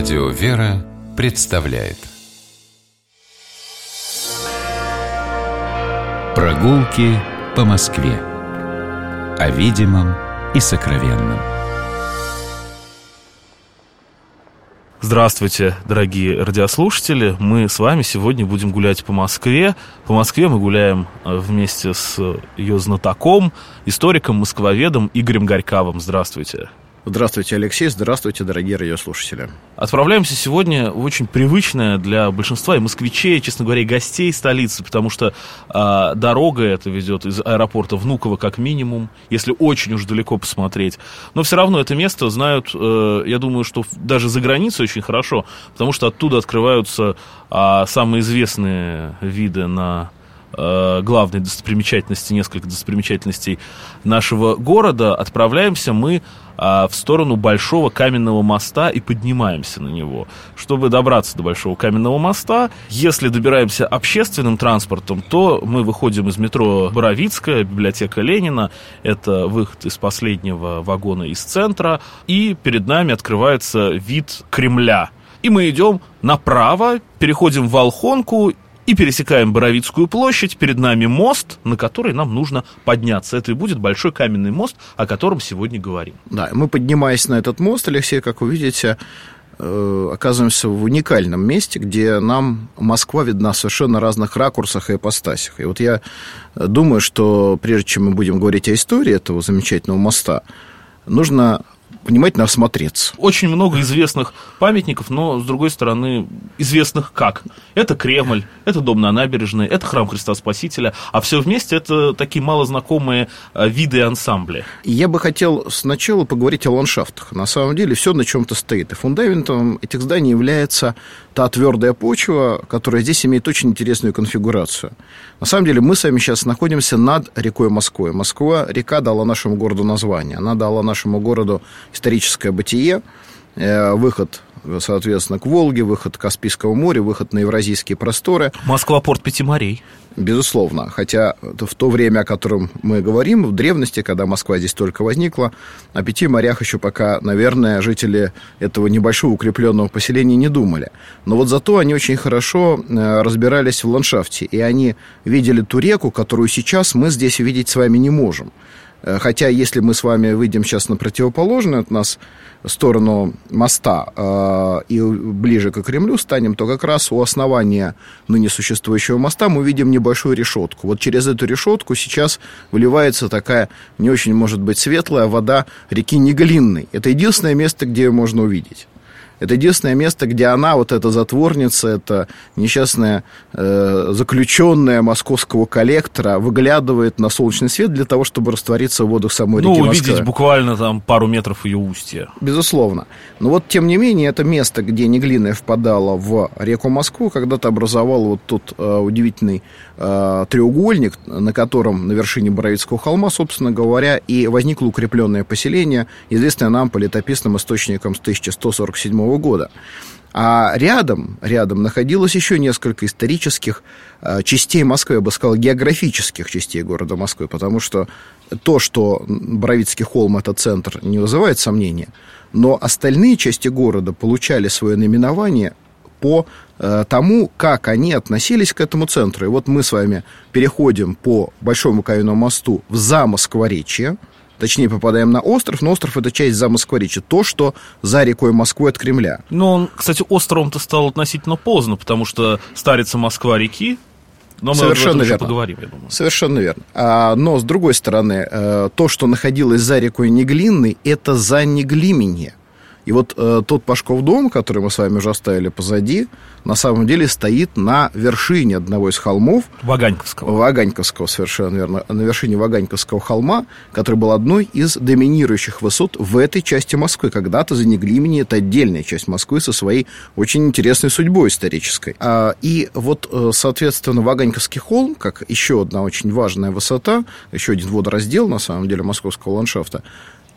Радио «Вера» представляет Прогулки по Москве О видимом и сокровенном Здравствуйте, дорогие радиослушатели. Мы с вами сегодня будем гулять по Москве. По Москве мы гуляем э, вместе с ее знатоком, историком, москвоведом Игорем Горьковым. Здравствуйте. Здравствуйте, Алексей. Здравствуйте, дорогие радиослушатели. Отправляемся сегодня в очень привычное для большинства и москвичей, честно говоря, и гостей столицы, потому что э, дорога эта ведет из аэропорта Внуково как минимум, если очень уж далеко посмотреть. Но все равно это место знают, э, я думаю, что даже за границей очень хорошо, потому что оттуда открываются э, самые известные виды на э, главной достопримечательности, несколько достопримечательностей нашего города, отправляемся мы а, в сторону Большого каменного моста и поднимаемся на него. Чтобы добраться до Большого каменного моста, если добираемся общественным транспортом, то мы выходим из метро Боровицкая, библиотека Ленина, это выход из последнего вагона из центра, и перед нами открывается вид Кремля. И мы идем направо, переходим в Волхонку и пересекаем Боровицкую площадь, перед нами мост, на который нам нужно подняться. Это и будет большой каменный мост, о котором сегодня говорим. Да, мы, поднимаясь на этот мост, Алексей, как вы видите, э, оказываемся в уникальном месте, где нам Москва видна в совершенно разных ракурсах и ипостасях. И вот я думаю, что прежде чем мы будем говорить о истории этого замечательного моста, нужно внимательно осмотреться. Очень много известных памятников, но, с другой стороны, известных как. Это Кремль, это Дом на набережной, это Храм Христа Спасителя, а все вместе это такие малознакомые э, виды и ансамбли. Я бы хотел сначала поговорить о ландшафтах. На самом деле все на чем-то стоит. И фундаментом этих зданий является та твердая почва, которая здесь имеет очень интересную конфигурацию. На самом деле мы с вами сейчас находимся над рекой Москвой. Москва, река дала нашему городу название. Она дала нашему городу историческое бытие, э, выход соответственно, к Волге, выход к Каспийскому морю, выход на евразийские просторы. Москва – порт пяти морей. Безусловно. Хотя в то время, о котором мы говорим, в древности, когда Москва здесь только возникла, о пяти морях еще пока, наверное, жители этого небольшого укрепленного поселения не думали. Но вот зато они очень хорошо э, разбирались в ландшафте, и они видели ту реку, которую сейчас мы здесь увидеть с вами не можем. Э, хотя, если мы с вами выйдем сейчас на противоположную от нас сторону моста э, и ближе к Кремлю станем, то как раз у основания ныне существующего моста мы видим небольшую решетку. Вот через эту решетку сейчас выливается такая не очень, может быть, светлая вода реки Неглинной. Это единственное место, где ее можно увидеть. Это единственное место, где она, вот эта затворница, это несчастная э, заключенная московского коллектора, выглядывает на солнечный свет для того, чтобы раствориться в водах самой ну, реки увидеть Москвы. буквально там пару метров ее устья. Безусловно. Но вот, тем не менее, это место, где Неглиная впадала в реку Москву, когда-то образовал вот тот э, удивительный э, треугольник, на котором на вершине Боровицкого холма, собственно говоря, и возникло укрепленное поселение, известное нам по летописным источникам с 1147 года. А рядом, рядом находилось еще несколько исторических э, частей Москвы, я бы сказал, географических частей города Москвы, потому что то, что Боровицкий холм – это центр, не вызывает сомнения, но остальные части города получали свое наименование по э, тому, как они относились к этому центру. И вот мы с вами переходим по Большому Каменному мосту в Замоскворечье, точнее попадаем на остров, но остров это часть Замоскворечья, то, что за рекой Москвы от Кремля. Но он, кстати, островом-то стал относительно поздно, потому что старица Москва-реки, но мы Совершенно верно. поговорим, я думаю. Совершенно верно. А, но, с другой стороны, э, то, что находилось за рекой Неглинной, это за Неглименье. И вот э, тот Пашков дом, который мы с вами уже оставили позади, на самом деле стоит на вершине одного из холмов. Ваганьковского. Ваганьковского, совершенно верно. На вершине Ваганьковского холма, который был одной из доминирующих высот в этой части Москвы. Когда-то за Неглимени это отдельная часть Москвы со своей очень интересной судьбой исторической. А, и вот, э, соответственно, Ваганьковский холм, как еще одна очень важная высота, еще один водораздел, на самом деле, московского ландшафта,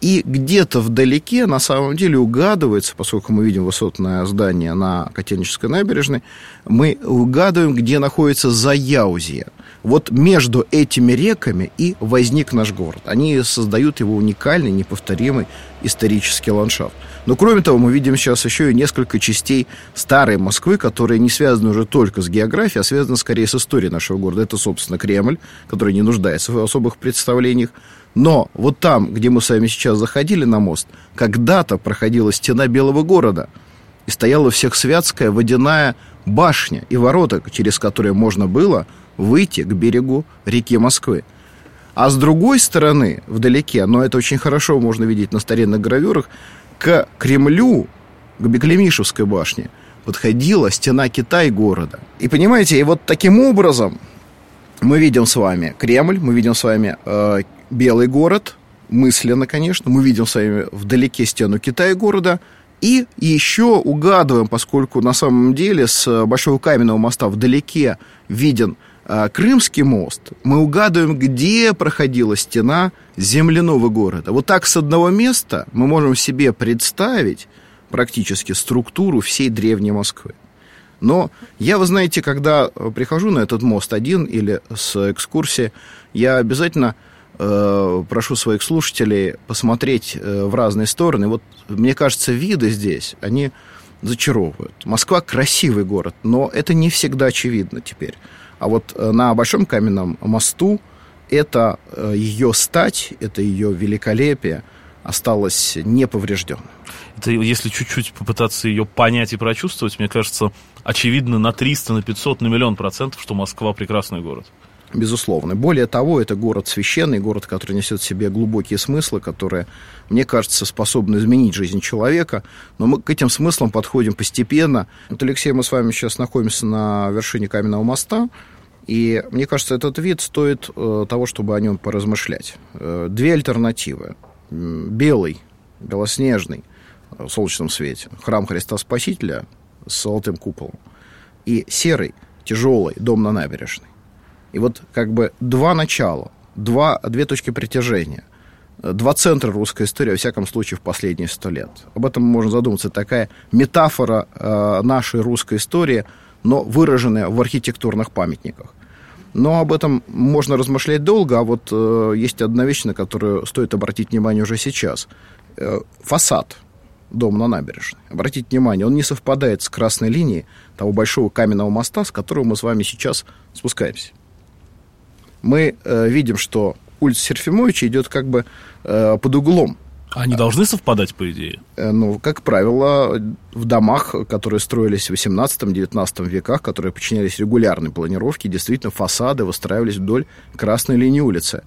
И где-то вдалеке, на самом деле, угадывается, поскольку мы видим высотное здание на Котельнической набережной, мы угадываем, где находится Заяузье. Вот между этими реками и возник наш город. Они создают его уникальный, неповторимый исторический ландшафт. Но кроме того, мы видим сейчас еще и несколько частей старой Москвы, которые не связаны уже только с географией, а связаны скорее с историей нашего города. Это, собственно, Кремль, который не нуждается в особых представлениях. Но вот там, где мы с вами сейчас заходили на мост, когда-то проходила стена Белого города, и стояла всехсвятская водяная башня и ворота, через которые можно было выйти к берегу реки Москвы. А с другой стороны, вдалеке, но это очень хорошо можно видеть на старинных гравюрах, к Кремлю, к Беклемишевской башне, подходила стена Китай города. И понимаете, и вот таким образом мы видим с вами Кремль, мы видим с вами э, Белый город, мысленно, конечно, мы видим с вами вдалеке стену Китая города, и еще угадываем, поскольку на самом деле с Большого Каменного моста вдалеке виден э, Крымский мост, мы угадываем, где проходила стена земляного города. Вот так с одного места мы можем себе представить практически структуру всей древней Москвы. Но я, вы знаете, когда прихожу на этот мост один или с экскурсии, я обязательно э, прошу своих слушателей посмотреть э, в разные стороны. Вот, мне кажется, виды здесь, они зачаровывают. Москва красивый город, но это не всегда очевидно теперь. А вот э, на Большом каменном мосту это ее стать, это ее великолепие осталось неповрежденным. Это если чуть-чуть попытаться ее понять и прочувствовать, мне кажется, очевидно на 300, на 500, на миллион процентов, что Москва прекрасный город. Безусловно. Более того, это город священный, город, который несет в себе глубокие смыслы, которые, мне кажется, способны изменить жизнь человека. Но мы к этим смыслам подходим постепенно. Вот, Алексей, мы с вами сейчас находимся на вершине каменного моста. И мне кажется, этот вид стоит э, того, чтобы о нем поразмышлять. Э, две альтернативы. Белый, белоснежный, в солнечном свете, храм Христа Спасителя с золотым куполом. И серый, тяжелый дом на набережной. И вот как бы два начала, два, две точки притяжения, два центра русской истории, во всяком случае, в последние сто лет. Об этом можно задуматься. Такая метафора э, нашей русской истории, но выраженная в архитектурных памятниках. Но об этом можно размышлять долго, а вот э, есть одна вещь, на которую стоит обратить внимание уже сейчас. Э, фасад дома на набережной. Обратите внимание, он не совпадает с красной линией того большого каменного моста, с которого мы с вами сейчас спускаемся мы э, видим, что улица Серфимовича идет как бы э, под углом. Они должны совпадать, по идее? Э, ну, как правило, в домах, которые строились в 18-19 веках, которые подчинялись регулярной планировке, действительно фасады выстраивались вдоль красной линии улицы.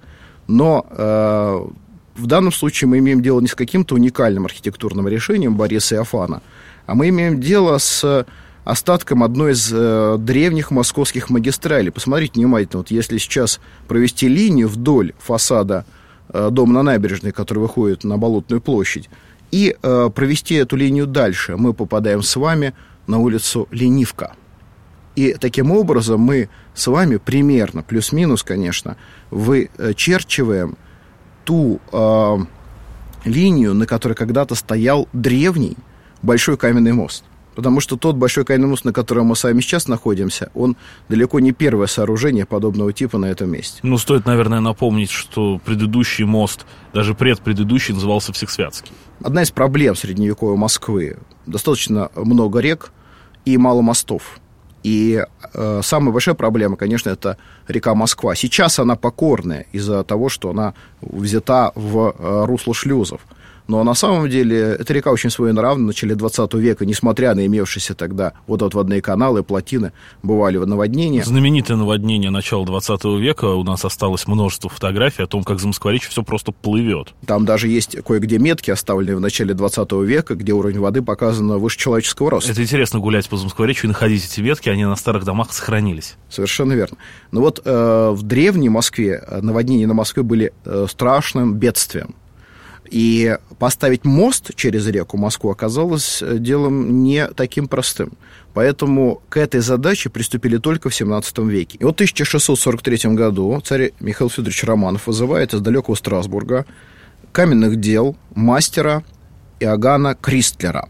Но э, в данном случае мы имеем дело не с каким-то уникальным архитектурным решением Бориса Иофана, а мы имеем дело с остатком одной из э, древних московских магистралей. Посмотрите внимательно, вот если сейчас провести линию вдоль фасада э, дома на набережной, который выходит на Болотную площадь, и э, провести эту линию дальше, мы попадаем с вами на улицу Ленивка. И таким образом мы с вами примерно, плюс-минус, конечно, вычерчиваем ту э, линию, на которой когда-то стоял древний большой каменный мост. Потому что тот большой мост, на котором мы с вами сейчас находимся, он далеко не первое сооружение подобного типа на этом месте. Ну, стоит, наверное, напомнить, что предыдущий мост, даже предпредыдущий, назывался Всехсвятский. Одна из проблем средневековой Москвы. Достаточно много рек и мало мостов. И э, самая большая проблема, конечно, это река Москва. Сейчас она покорная из-за того, что она взята в э, русло шлюзов. Но на самом деле эта река очень своенравна. В начале 20 века, несмотря на имевшиеся тогда водоотводные каналы, плотины, бывали наводнения. Знаменитое наводнение начала 20 века. У нас осталось множество фотографий о том, как за Москворечье все просто плывет. Там даже есть кое-где метки, оставленные в начале 20 века, где уровень воды показан выше человеческого роста. Это интересно гулять по Замоскворечью и находить эти метки, они на старых домах сохранились. Совершенно верно. Но вот э, в древней Москве э, наводнения на Москве были э, страшным бедствием. И поставить мост через реку Москву оказалось э, делом не таким простым. Поэтому к этой задаче приступили только в 17 веке. И вот в 1643 году царь Михаил Федорович Романов вызывает из далекого Страсбурга каменных дел мастера Иоганна Кристлера.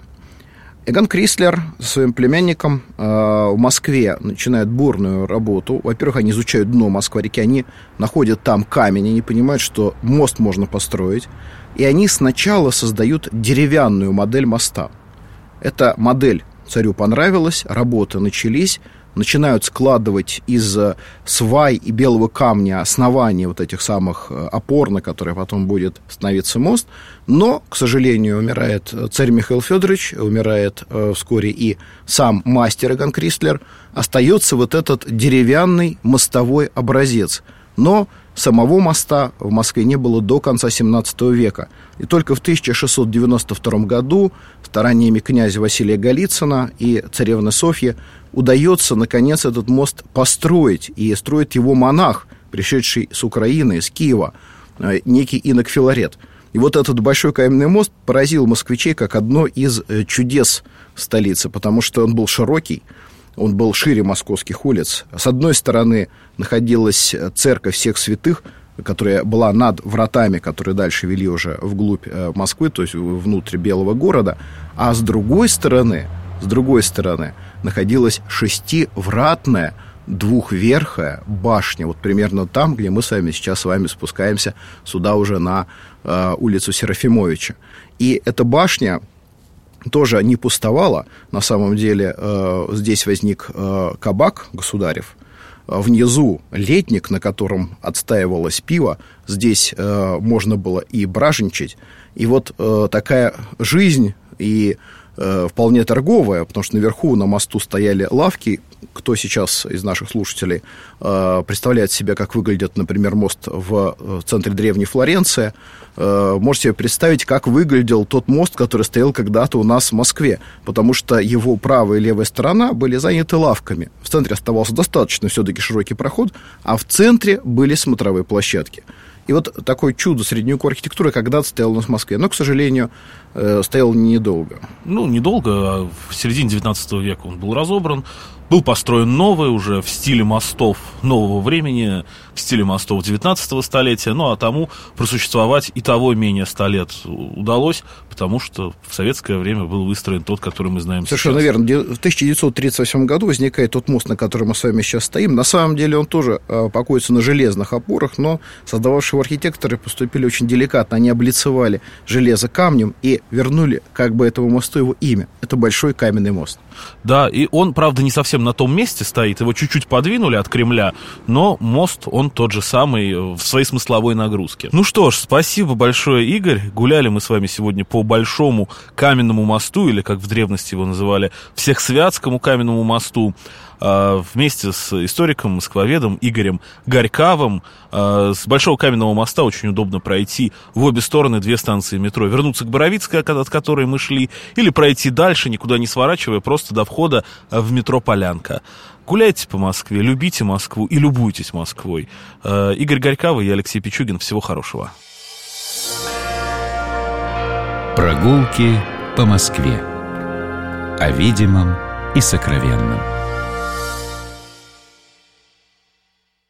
Иоганн Крислер со своим племянником э, в Москве начинает бурную работу. Во-первых, они изучают дно Москва-реки, они находят там камень, они понимают, что мост можно построить. И они сначала создают деревянную модель моста. Эта модель царю понравилась, работы начались, начинают складывать из э, свай и белого камня основания вот этих самых э, опор, на которые потом будет становиться мост. Но, к сожалению, умирает э, царь Михаил Федорович, умирает вскоре и сам мастер Иган Кристлер. Остается вот этот деревянный мостовой образец. Но самого моста в Москве не было до конца 17 века. И только в 1692 году стараниями князя Василия Голицына и царевны Софьи удается, наконец, этот мост построить. И строит его монах, пришедший с Украины, из Киева, э, некий инок Филарет. И вот этот большой каменный мост поразил москвичей как одно из э, чудес столицы, потому что он был широкий, он был шире московских улиц. С одной стороны находилась церковь всех святых, которая была над вратами, которые дальше вели уже вглубь э, Москвы, то есть внутрь Белого города, а с другой стороны, с другой стороны находилась шестивратная двухверхая башня, вот примерно там, где мы с вами сейчас с вами спускаемся сюда уже на э, улицу Серафимовича. И эта башня тоже не пустовала. На самом деле э, здесь возник э, кабак государев. Внизу летник, на котором отстаивалось пиво. Здесь э, можно было и бражничать. И вот э, такая жизнь и э, вполне торговая, потому что наверху на мосту стояли лавки. Кто сейчас из наших слушателей э, представляет себе, как выглядит, например, мост в, в центре древней Флоренции, э, можете себе представить, как выглядел тот мост, который стоял когда-то у нас в Москве, потому что его правая и левая сторона были заняты лавками. В центре оставался достаточно все-таки широкий проход, а в центре были смотровые площадки. И вот такое чудо средневековой архитектуры когда-то стояло у нас в Москве, но, к сожалению, э, стоял недолго. Ну, недолго, а в середине 19 века он был разобран. Был построен новый уже в стиле мостов нового времени, в стиле мостов 19 столетия, ну а тому просуществовать и того менее 100 лет удалось, потому что в советское время был выстроен тот, который мы знаем Совершенно сейчас. верно. В 1938 году возникает тот мост, на котором мы с вами сейчас стоим. На самом деле он тоже э, покоится на железных опорах, но создававшие архитекторы поступили очень деликатно. Они облицевали железо камнем и вернули как бы этому мосту его имя. Это Большой каменный мост. Да, и он, правда, не совсем на том месте стоит, его чуть-чуть подвинули от Кремля, но мост, он тот же самый э, в своей смысловой нагрузке. Ну что ж, спасибо большое, Игорь. Гуляли мы с вами сегодня по Большому каменному мосту, или, как в древности его называли, Всехсвятскому каменному мосту. А, вместе с историком, москвоведом Игорем Горькавым. А, с Большого Каменного моста очень удобно пройти в обе стороны две станции метро. Вернуться к Боровицкой, от которой мы шли, или пройти дальше, никуда не сворачивая, просто до входа в метро Полянка. Гуляйте по Москве, любите Москву и любуйтесь Москвой. Игорь Горькавый и Алексей Пичугин. Всего хорошего. Прогулки по Москве. О видимом и сокровенном.